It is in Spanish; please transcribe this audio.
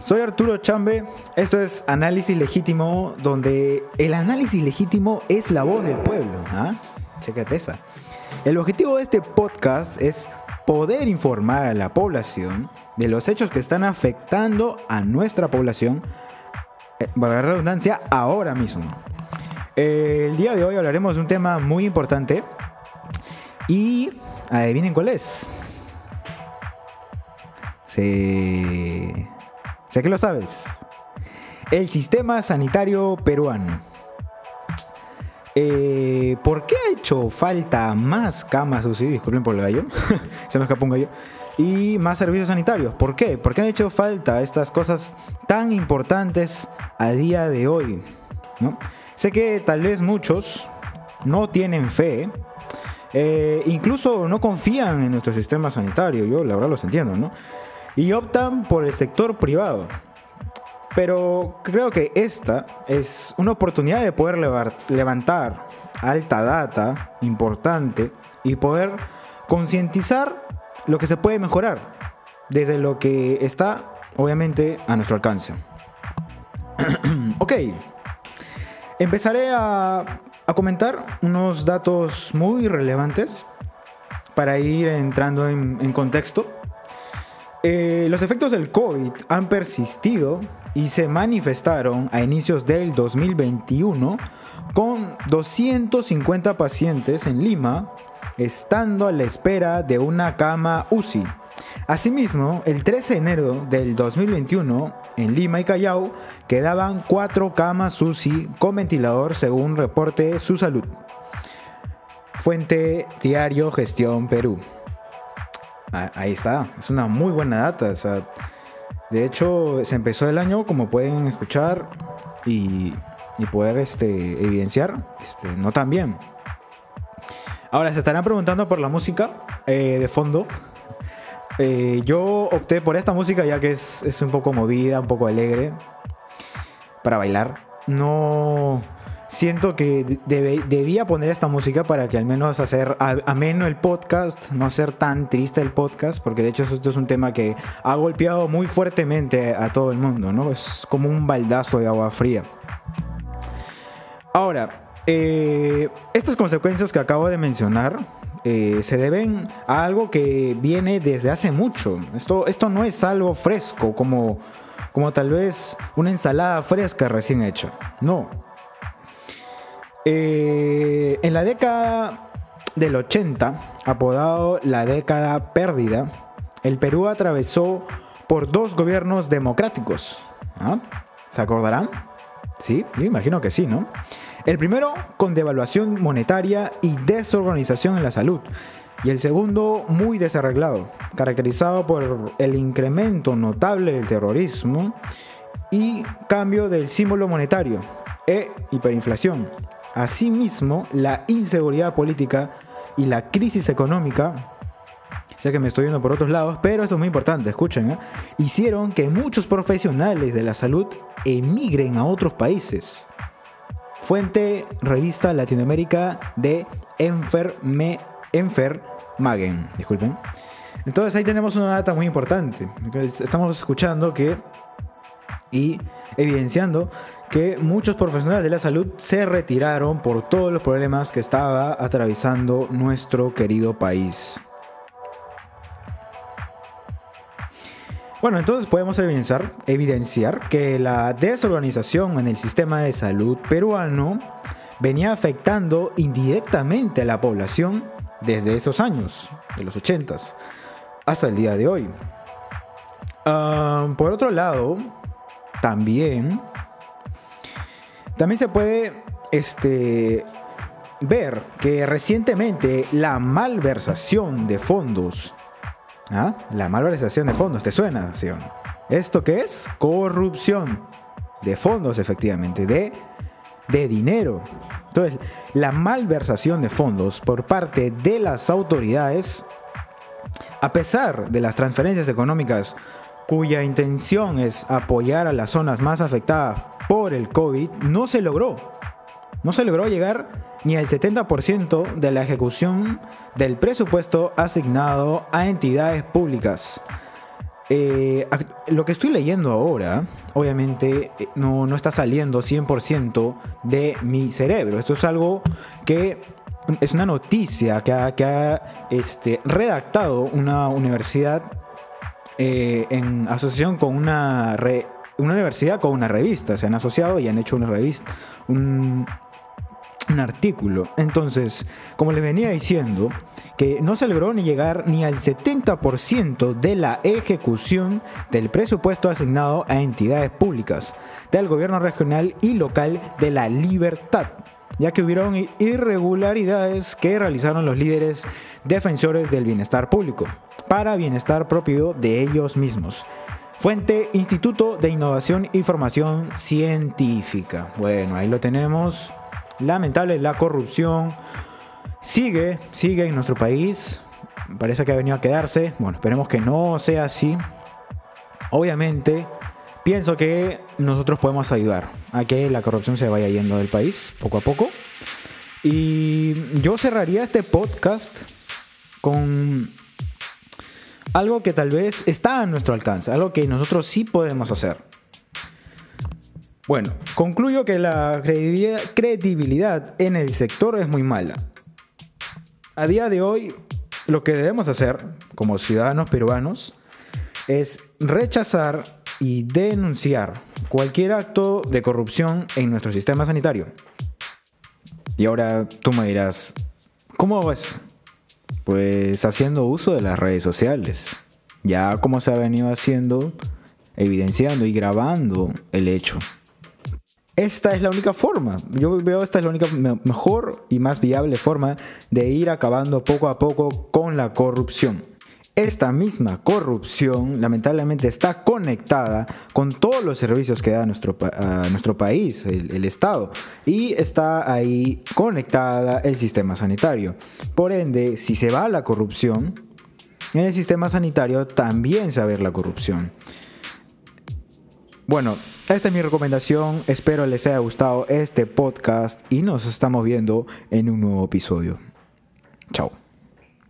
Soy Arturo Chambe. Esto es Análisis Legítimo, donde el análisis legítimo es la voz del pueblo. ¿ah? Chécate esa. El objetivo de este podcast es poder informar a la población de los hechos que están afectando a nuestra población, eh, la redundancia, ahora mismo. El día de hoy hablaremos de un tema muy importante y adivinen cuál es. Se... Sé que lo sabes. El sistema sanitario peruano. Eh, ¿Por qué ha hecho falta más camas UCI? Disculpen por el gallo. Se me escapó un gallo. Y más servicios sanitarios. ¿Por qué? ¿Por qué han hecho falta estas cosas tan importantes a día de hoy? ¿No? Sé que tal vez muchos no tienen fe. Eh, incluso no confían en nuestro sistema sanitario. Yo la verdad los entiendo, ¿no? Y optan por el sector privado. Pero creo que esta es una oportunidad de poder levantar alta data importante y poder concientizar lo que se puede mejorar desde lo que está obviamente a nuestro alcance. ok, empezaré a, comentar unos datos muy relevantes para ir entrando en contexto eh, los efectos del COVID han persistido y se manifestaron a inicios del 2021 con 250 pacientes en Lima, estando a la espera de una cama UCI. Asimismo, el 13 de enero del 2021, en Lima y Callao, quedaban cuatro camas UCI con ventilador según reporte Su Salud. Fuente Diario Gestión Perú. Ah, ahí está, es una muy buena data. de hecho, se empezó el año, como pueden escuchar y, poder este, evidenciar, este, no tan bien. Ahora, se estarán preguntando por la música eh, de fondo. Eh, yo opté por esta música ya que es, es un poco movida, un poco alegre, para bailar. No siento que debía poner esta música para que al menos hacer ameno el podcast, no hacer tan triste el podcast, porque de hecho esto es un tema que ha golpeado muy fuertemente a todo el mundo, ¿no? Es como un baldazo de agua fría. Ahora, eh, estas consecuencias que acabo de mencionar eh, se deben a algo que viene desde hace mucho. Esto, esto no es algo fresco, como, como tal vez una ensalada fresca recién hecha. No, eh, en la década del 80, apodado la década perdida, el Perú atravesó por dos gobiernos democráticos. ¿Ah? ¿Se acordarán? Sí, yo imagino que sí, ¿no? El primero con devaluación monetaria y desorganización en la salud. Y el segundo muy desarreglado, caracterizado por el incremento notable del terrorismo y cambio del símbolo monetario e hiperinflación. Asimismo, la inseguridad política y la crisis económica, sé que me estoy yendo por otros lados, pero esto es muy importante, escuchen, ¿eh? hicieron que muchos profesionales de la salud emigren a otros países. Fuente revista Latinoamérica de Enferme, Enfermagen, disculpen. Entonces ahí tenemos una data muy importante. Estamos escuchando que y evidenciando que muchos profesionales de la salud se retiraron por todos los problemas que estaba atravesando nuestro querido país. Bueno, entonces podemos evidenciar, evidenciar que la desorganización en el sistema de salud peruano venía afectando indirectamente a la población desde esos años, de los 80 hasta el día de hoy. Ah, por otro lado, también, también se puede este, ver que recientemente la malversación de fondos, ¿ah? la malversación de fondos, ¿te suena? ¿sí ¿Esto qué es? Corrupción de fondos, efectivamente, de, de dinero. Entonces, la malversación de fondos por parte de las autoridades, a pesar de las transferencias económicas cuya intención es apoyar a las zonas más afectadas por el COVID, no se logró. No se logró llegar ni al 70% de la ejecución del presupuesto asignado a entidades públicas. eh, lo que estoy leyendo ahora, obviamente, eh, no, no está saliendo 100% de mi cerebro. Esto es algo que es una noticia que ha, que ha este, redactado una universidad eh, en asociación con una, una universidad con una revista. Se han asociado y han hecho una revista, un, artículo. Entonces, como les venía diciendo, que no se logró ni llegar ni al 70% de la ejecución del presupuesto asignado a entidades públicas del gobierno regional y local de la libertad ya que hubieron irregularidades que realizaron los líderes defensores del bienestar público, para bienestar propio de ellos mismos. Fuente Instituto de Innovación y Formación Científica. Bueno, ahí lo tenemos. Lamentable la corrupción. Sigue, sigue en nuestro país. Parece que ha venido a quedarse. Bueno, esperemos que no sea así. Obviamente, pienso que nosotros podemos ayudar a que la corrupción se vaya yendo del país poco a poco. Y yo cerraría este podcast con algo que tal vez está a nuestro alcance, algo que nosotros sí podemos hacer. Bueno, concluyo que la credibilidad en el sector es muy mala. A día de hoy, lo que debemos hacer como ciudadanos peruanos es rechazar y denunciar cualquier acto de corrupción en nuestro sistema sanitario. Y ahora tú me dirás, ¿cómo vas? Pues haciendo uso de las redes sociales. Ya como se ha venido haciendo, evidenciando y grabando el hecho. Esta es la única forma, yo veo esta es la única mejor y más viable forma de ir acabando poco a poco con la corrupción. Esta misma corrupción lamentablemente está conectada con todos los servicios que da nuestro, nuestro país, el, Estado, y está ahí conectada el sistema sanitario. Por ende, si se va la corrupción, en el sistema sanitario también se va a ver la corrupción. Bueno, esta es mi recomendación. Espero les haya gustado este podcast y nos estamos viendo en un nuevo episodio. Chao.